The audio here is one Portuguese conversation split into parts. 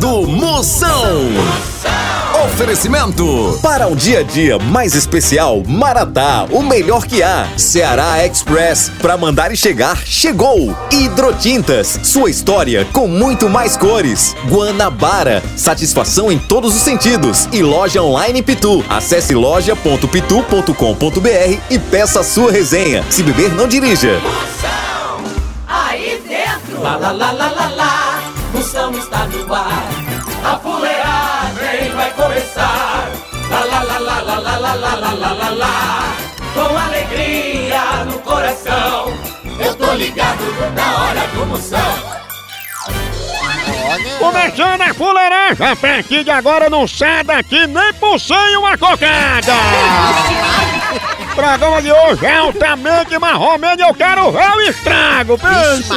do Moção. Oferecimento. Para um dia a dia mais especial, Maratá, o melhor que há. Ceará Express, para mandar e chegar, chegou. Hidrotintas, sua história com muito mais cores. Guanabara, satisfação em todos os sentidos. E loja online Pitu. Acesse loja.pitu.com.br e peça a sua resenha. Se beber, não dirija. Moção, aí dentro. Lá, lá, lá, lá, lá, lá. Moção está no ar. A fuleagem vai começar. Lá, lá, lá, lá, lá, lá, lá, lá, lá, lá, lá, lá. Com alegria no coração. Eu tô ligado na hora do Moção. Começando a fuleiragem, a partir de agora não sai daqui nem por sem uma cocada! O programa de hoje é altamente marromeno eu quero ver o estrago, pense!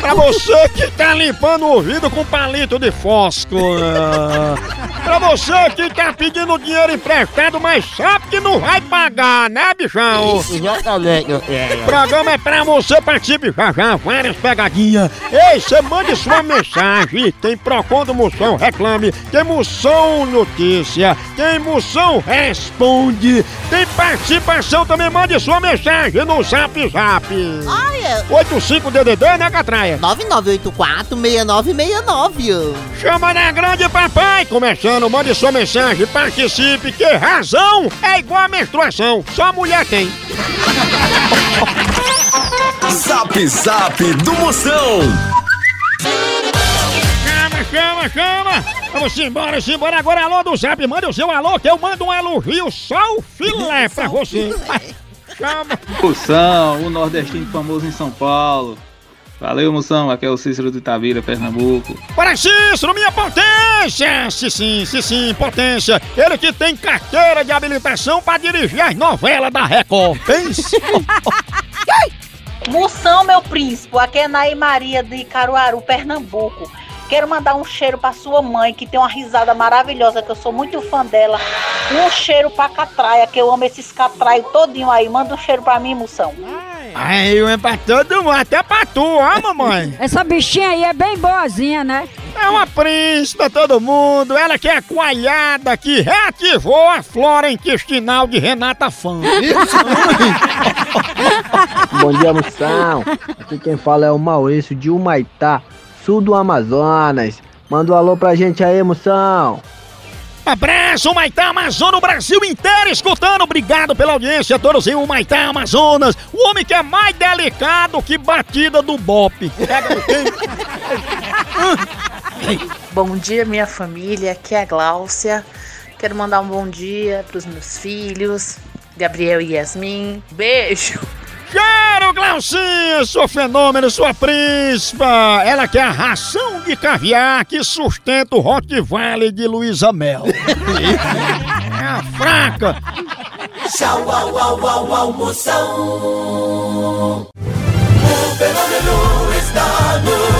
Pra você que tá limpando o ouvido com palito de fósforo! Pra você que tá pedindo dinheiro emprestado, mas sabe que não vai pagar, né, bichão? Exatamente, O programa é pra você participe já já, várias pegadinhas. Ei, você mande sua mensagem. Tem Procon do Moção Reclame, tem Moção Notícia, tem Moção Responde, tem participação também. Mande sua mensagem no Zap Zap. Olha, 85DDD, né, Catraia? 9984-6969. Chama na grande papai, começando, mande sua mensagem, participe, que razão é igual a menstruação, só mulher tem. Zap Zap do Moção. Chama, chama, chama! Vamos embora, vamos embora agora, alô do Zap, manda o seu alô que eu mando um elogio só o filé pra você. Chama! Moção, o nordestino famoso em São Paulo. Valeu, Moção. Aqui é o Cícero de Itabira, Pernambuco. Para Cícero, minha potência! Sim, sim, sim, sim, potência. Ele que tem carteira de habilitação pra dirigir as novelas da Record. Pense. Moção, meu príncipe, aqui é Naí Maria de Caruaru, Pernambuco. Quero mandar um cheiro pra sua mãe, que tem uma risada maravilhosa, que eu sou muito fã dela. Um cheiro pra Catraia, que eu amo esses catraios todinho aí. Manda um cheiro pra mim, Moção. Ai, eu é pra todo mundo, até pra tu, ó, mamãe. Essa bichinha aí é bem boazinha, né? É uma príncipe, todo mundo. Ela que é a coalhada que reativou a flora intestinal de Renata Fã. Bom dia, moção. Aqui quem fala é o Maurício de Humaitá, sul do Amazonas. Manda um alô pra gente aí, moção. Abraço, Maitá Amazonas, o Brasil inteiro escutando. Obrigado pela audiência, todos em Maitá Amazonas. O homem que é mais delicado que batida do bope. Pega no. Bom dia, minha família. Aqui é a Gláucia. Quero mandar um bom dia pros meus filhos, Gabriel e Yasmin. Beijo! Quero, Glaucinha, sua fenômeno, sua príncipa. Ela que é a ração de caviar que sustenta o Rottweiler de Luísa Mel. é a fraca. Tchau, au, au, au, au, Moção. O fenômeno está no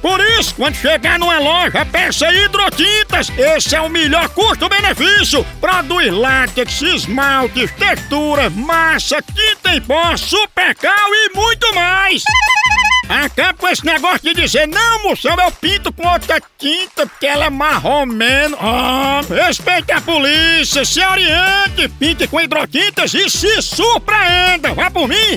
Por isso, quando chegar numa loja, peça hidrotintas. Esse é o melhor custo-benefício. Produz látex, esmaltes, texturas, massa, tinta em pó, supercal e muito mais. Acaba com esse negócio de dizer, não, moção, eu pinto com outra tinta porque ela é marromeno. Ah, respeite a polícia, se oriente, pinte com hidrotintas e se surpreenda. Vá por mim.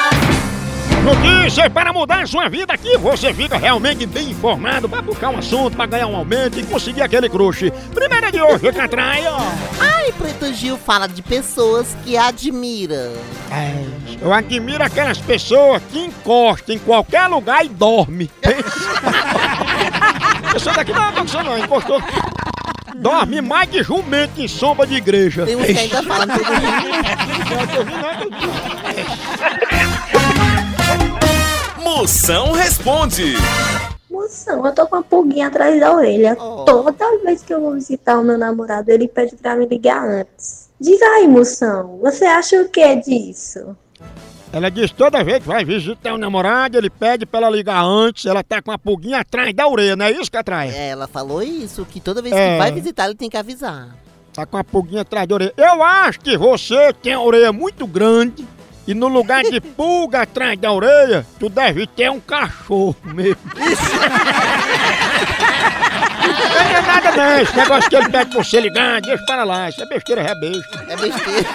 Notícias para mudar a sua vida aqui você fica realmente bem informado para buscar um assunto, para ganhar um aumento e conseguir aquele crush. Primeira de hoje, Catraia. Ai, Preto Gil fala de pessoas que admira. É, Eu admiro aquelas pessoas que encostam em qualquer lugar e dorme. Esse daqui não, não, não, encostou. Dorme mais que jumento em sombra de igreja. Tem uns que ainda falam tudo Moção responde. Moção, eu tô com uma pulguinha atrás da orelha. Toda vez que eu vou visitar o meu namorado, ele pede pra me ligar antes. Diga aí, moção, você acha o que disso? Ela diz toda vez que vai visitar o namorado, ele pede pra ela ligar antes, ela tá com a pulguinha atrás da orelha, não é isso que atrai? É, ela falou isso, que toda vez É. que vai visitar, ele tem que avisar. Tá com a pulguinha atrás da orelha. Eu acho que você tem a orelha muito grande e no lugar de pulga atrás da orelha, tu deve ter um cachorro mesmo. Não é nada não, esse negócio que ele pede pra você ligar, deixa para lá, isso é besteira, é besta. É besteira.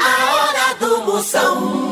A hora do Moção.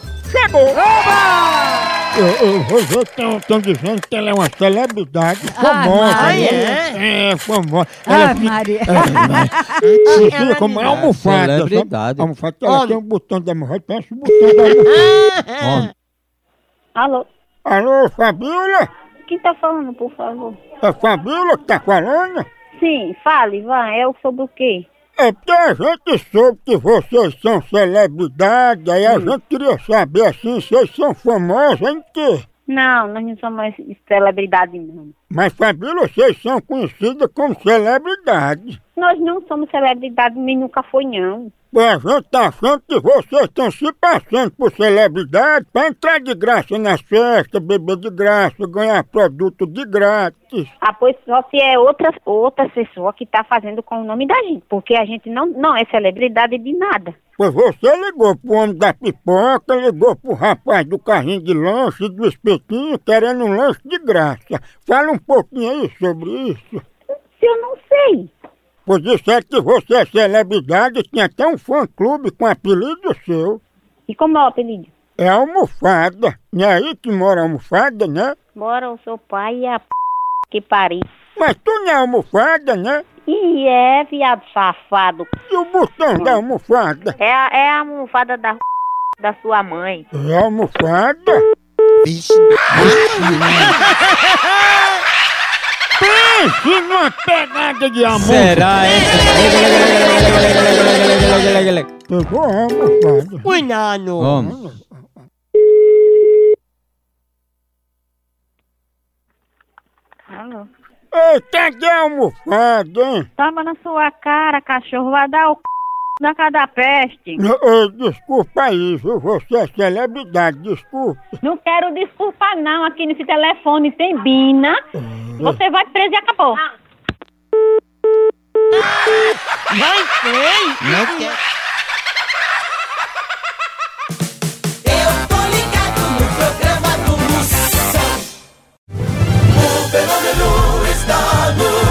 chegou! Estão dizendo que ela é uma celebridade famosa. Ah, né? é? É, famosa. Ah, Ela fica- Maria. É, fica como uma almofada. sabe? Celebridade. Almofada, que ela tem um botão da mulher, parece o botão da almofada. Alô, Alô, Fabiola? quem tá falando, por favor? É Fabiola que tá falando? Sim, fale, vai, é sobre o quê? É porque a gente soube que vocês são celebridades, aí a gente queria saber assim, vocês são famosos em quê? Não, nós não somos celebridade, não. Mas Fabiola, vocês são conhecidas como celebridades. Nós não somos celebridade, nem nunca foi, não. Pois a gente tá achando que vocês estão se passando por celebridade pra entrar de graça nas festas, beber de graça, ganhar produto de grátis. Ah, pois só se é outra, outra pessoa que tá fazendo com o nome da gente, porque a gente não, não é celebridade de nada. Pois você ligou pro homem da pipoca, ligou pro rapaz do carrinho de lanche do espetinho querendo um lanche de graça. Fala um pouquinho aí sobre isso. Se eu não sei. Pois disseram que você é celebridade, tinha até um fã-clube com apelido seu. E como é o apelido? É almofada. Não é aí que mora a almofada, né? Bora o seu pai e a p... que pariu. Mas tu não é almofada, né? E é, viado safado. E o botão da almofada? É a, é a almofada da da sua mãe. É almofada? Vixe. Pense numa pegada de amor. Será essa? Pegou a almofada. Cuidado. Vamos. Alô? Ei, cadê a almofada, hein? Toma na sua cara, cachorro. Vai dar o c... na cara da peste. Desculpa viu? Você é celebridade, desculpa. Não quero desculpa não. Aqui nesse telefone tem Bina. Você vai preso e acabou. Vai ser. Não quer. Eu tô ligado no programa do Moção. O fenômeno está no.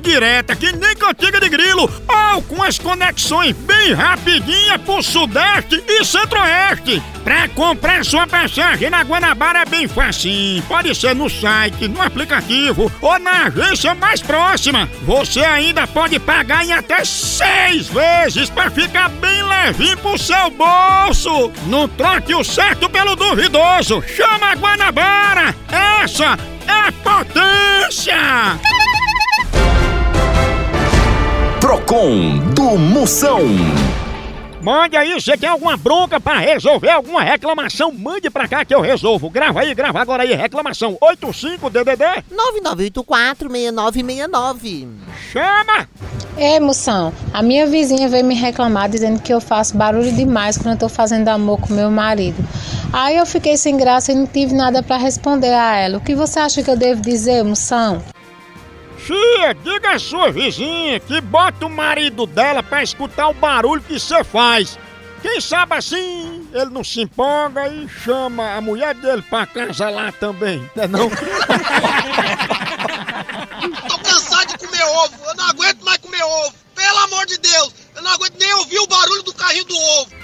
direta, que nem cantiga de grilo, ou com as conexões bem rapidinhas pro Sudeste e Centro-Oeste. Pra comprar sua passagem na Guanabara é bem facinho. Pode ser no site, no aplicativo ou na agência mais próxima. Você ainda pode pagar em até seis vezes pra ficar bem levinho pro seu bolso. Não troque o certo pelo duvidoso. Chama a Guanabara. Essa é potência. Procon do Moção. Mande aí, você tem alguma bronca pra resolver alguma reclamação? Mande pra cá que eu resolvo. Grava aí, grava agora aí, reclamação 85DDD 9984-6969. Chama! Ei, moção, a minha vizinha veio me reclamar dizendo que eu faço barulho demais quando eu tô fazendo amor com meu marido. Aí eu fiquei sem graça e não tive nada pra responder a ela. O que você acha que eu devo dizer, moção? Tia, diga à sua vizinha que bota o marido dela pra escutar o barulho que você faz. Quem sabe assim, ele não se empolga e chama a mulher dele pra casa lá também, não é não? Tô cansado de comer ovo. Eu não aguento mais comer ovo. Pelo amor de Deus. Eu não aguento nem ouvir o barulho do carrinho do ovo.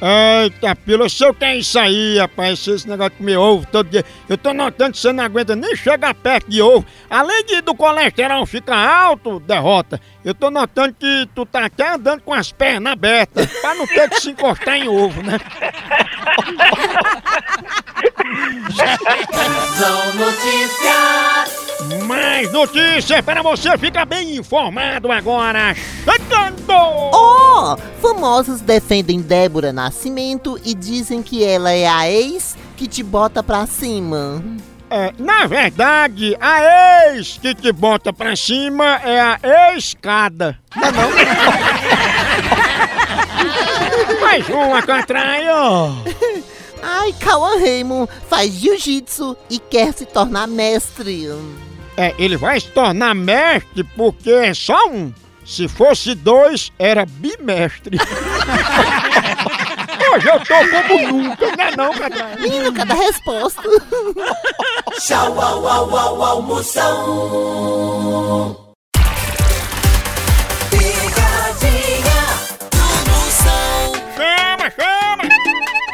Eita, pila, se eu tenho isso aí, rapaz, esse negócio de comer ovo todo dia. Eu tô notando que você não aguenta nem chegar perto de ovo. Além de do colesterol ficar alto, derrota, eu tô notando que tu tá até andando com as pernas abertas, pra não ter que se encostar em ovo, né? São notícias. Mais notícias para você ficar bem informado agora. Chegando! Oh! Famosos defendem Débora Nascimento e dizem que ela é a ex que te bota pra cima. É, na verdade, a ex que te bota pra cima é a escada. Não, não? Mais uma contraio. Ai, Cauã Raymond faz jiu-jitsu e quer se tornar mestre. É, ele vai se tornar mestre porque é só um. Se fosse dois, era bimestre. Hoje eu tô como nunca, não é não, Catraia? Menino, cada resposta. Tchau, au, au, au, almoção. Picadinha do Moção. Chama, chama!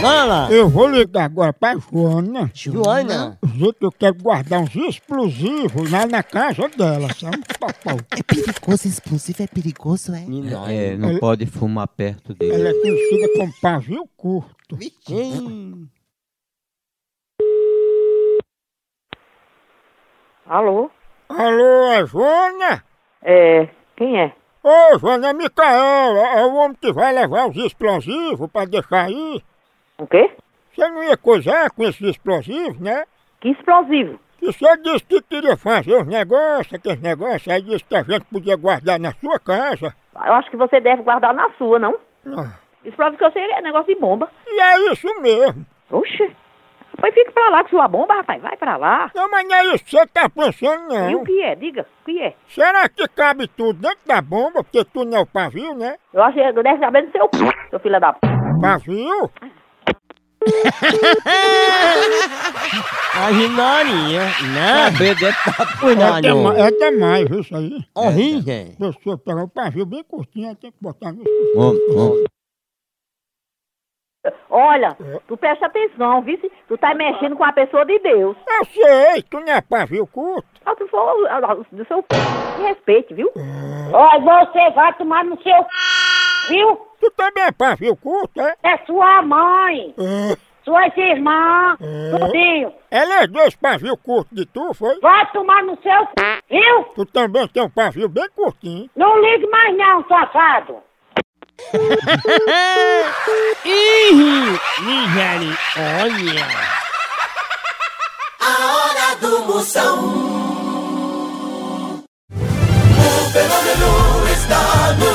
Fala! Eu vou ligar agora pra Joana. Joana? Dizer que eu quero guardar uns explosivos lá na casa dela, sabe? Papai. É perigoso, explosivo é perigoso, é? É, não Ela- pode fumar perto dele. Ela é conhecida como pavio curto. Hum. Alô? Alô, é Joana? É, quem é? Ô, Joana, é Micaela. É o homem que vai levar os explosivos pra deixar aí. O quê? Você não ia coisar com esses explosivos, né? Que explosivo? E você disse que queria fazer os negócios, aqueles negócios, aí disse que a gente podia guardar na sua casa. Eu acho que você deve guardar na sua, não? Ah, Explosivo que eu sei é negócio de bomba. E é isso mesmo. Oxe. Pois fique pra lá com sua bomba, rapaz. Vai pra lá. Não, mas não é isso que você tá pensando, E o não. que é? Diga, o que é? Será que cabe tudo dentro da bomba? Porque tu não é o pavio, né? Eu acho que deve saber do seu seu filho da p... Pavio? A Rinarinha, né? Saber dentro da É, punha, dema- é demais, viu isso aí? Horrível. Pessoa pegar o pavio bem curtinho, tem que botar no... Olha, tu presta atenção, viu? Se Tu tá mexendo com a pessoa de Deus. Eu sei, tu não é pavio curto. Só tu for ah, ah, do seu c... Me respeite, viu? Olha, você vai tomar no seu. Viu? Tu também é pavio curto, é? É sua mãe, É. suas irmãs, tudinho. Ela é dois pavios curtos de tu, foi? Vai tomar no seu. Viu? Tu também tem um pavio bem curtinho. Não ligue mais não, safado. Ih, Nigéria, olha. A hora do Moção. fenômeno está no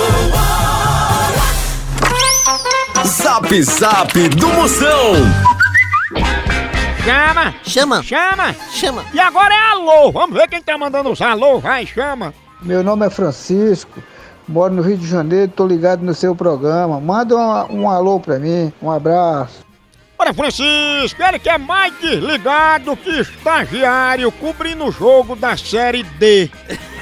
Zap Zap do Moção. Chama! Chama! Chama! Chama! E agora é alô! Vamos ver quem tá mandando os alô, vai, chama! Meu nome é Francisco, moro no Rio de Janeiro, tô ligado no seu programa. Manda um, um alô pra mim, um abraço. Ora, Francisco, ele que é mais desligado que estagiário cobrindo o jogo da Série D.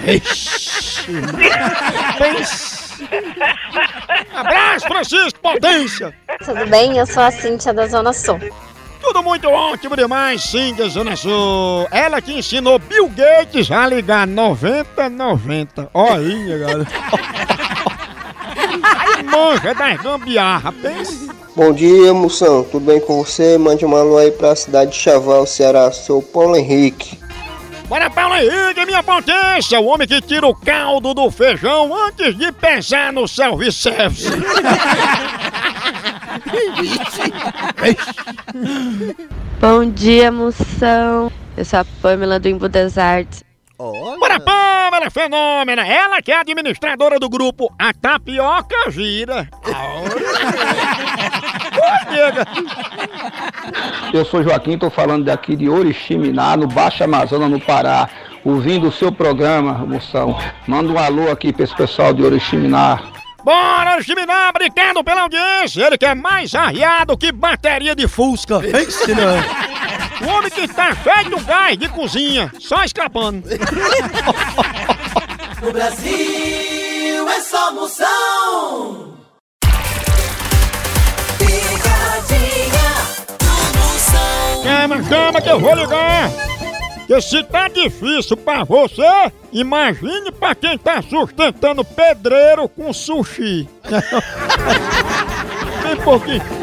Ixi. Pense. Abraço, Francisco, potência! Tudo bem? Eu sou a Cíntia da Zona Sul. Tudo muito ótimo demais, sim, da Zona Sul. Ela que ensinou Bill Gates a ligar 9090. Olha galera. Aí manja das gambiarra, pensa. Bom dia, moção. Tudo bem com você? Mande uma alô aí pra cidade de Chaval, Ceará. Sou o Paulo Henrique. Bora, Paulo Henrique, minha potência! O homem que tira o caldo do feijão antes de pensar no self-service. Bom dia, moção. Eu sou a Pamela do Imbu das Artes. Bora, Pamela, fenômena! Ela que é administradora do grupo A Tapioca Gira. Eu sou Joaquim, tô falando daqui de Oriximiná, no Baixo Amazonas, no Pará, ouvindo o seu programa, moção. Manda um alô aqui pra esse pessoal de Oriximiná. Bora, Chiminá, obrigado pela audiência! Ele que é mais arriado que bateria de Fusca. Pense não. O homem que tá feito gás de cozinha, só escapando. No Brasil é só moção. Chama que eu vou ligar! Que se tá difícil pra você, imagine pra quem tá sustentando pedreiro com sushi. Bem pouquinho.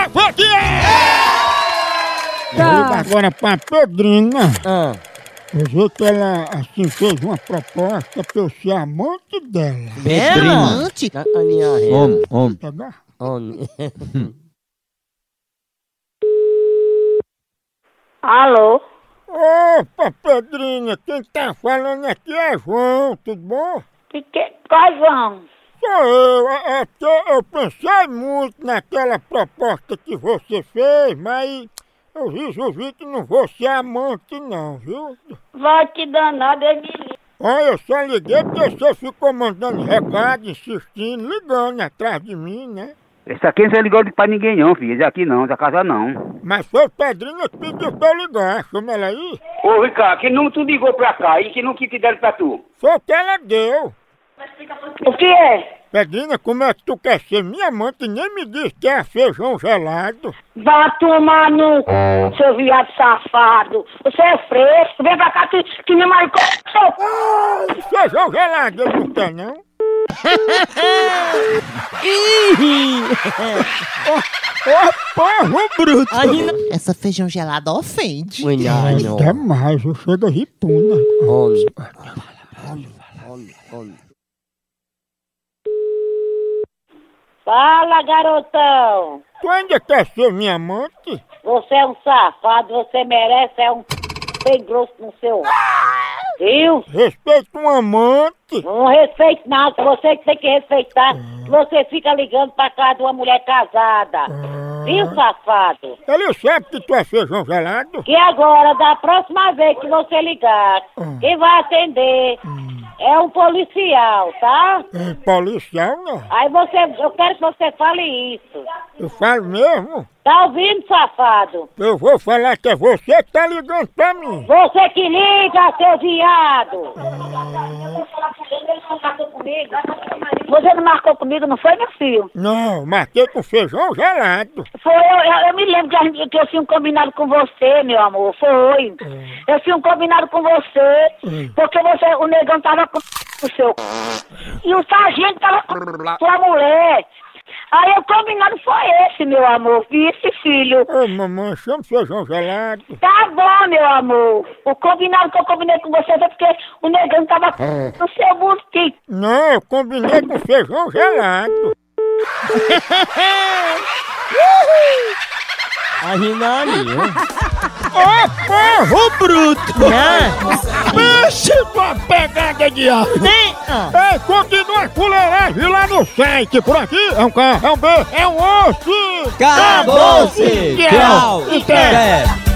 é! Tá. Agora pra Pedrina. Eu vi que ela assim fez uma proposta pra eu ser amante dela. Pedrina. Amante? Homem, homem. Pegar? Alô? Opa, Pedrinha, quem tá falando aqui é João, tudo bom? Que que... Quais vão? Sou eu, é, é porque eu pensei muito naquela proposta que você fez, mas eu resolvi que não vou ser amante não, viu? Vai te danar, livre. Olha, eu só liguei porque você ficou mandando recado, insistindo, ligando atrás de mim, né? Esse aqui não é ligou pra ninguém não, filho. Esse aqui não, essa casa não. Mas foi o Pedrinho que pediu pra eu ligar, chama ela aí. Ô, Ricardo, que número tu ligou pra cá e que número que te deram pra tu? Foi o que ela deu. O que é? Pedrinha, como é que tu quer ser minha amante e nem me diz que é feijão gelado? Vá tomar no c... seu viado safado. Você é fresco. Vem pra cá que, que me marcou. Ai, feijão gelado, ele não quer não? Ô, porro bruto! Essa feijão gelada ofende. Ai, demais, eu chego a ripuna. Fala, garotão. Tu ainda quer ser minha amante? Você é um safado. Você merece é um bem grosso no seu... Viu? Respeita um amante. Não respeito nada. Você que tem que respeitar. Que você fica ligando pra casa de uma mulher casada. Viu, safado? Ele sabe que tu é feijão gelado? Que agora, da próxima vez que você ligar, quem vai atender é um policial, tá? É policial, não? Aí você, eu quero que você fale isso. Eu falo mesmo? Tá ouvindo, safado? Eu vou falar que é você que tá ligando pra mim. Você que liga, seu viado! Você não marcou comigo, não foi, meu filho? Não, marquei com feijão gelado. Foi, eu, eu, eu me lembro que, a que eu tinha um combinado com você, meu amor. Foi. Eu tinha um combinado com você, porque você, o negão tava com o seu e o sargento tava com sua mulher. Aí o combinado foi esse, meu amor. Esse filho. Ô, mamãe, chama feijão gelado. Tá bom, meu amor. O combinado que eu combinei com você foi porque o negão tava no seu busquinho. Não, eu combinei com feijão gelado. A Rinaninha. Ô, porro bruto! Pense tua pegada de ar! Ei, continua a fuleiragem lá no site. Por aqui é um K, é um B, é um osso! Acabou-se! Tchau! Tchau! Até.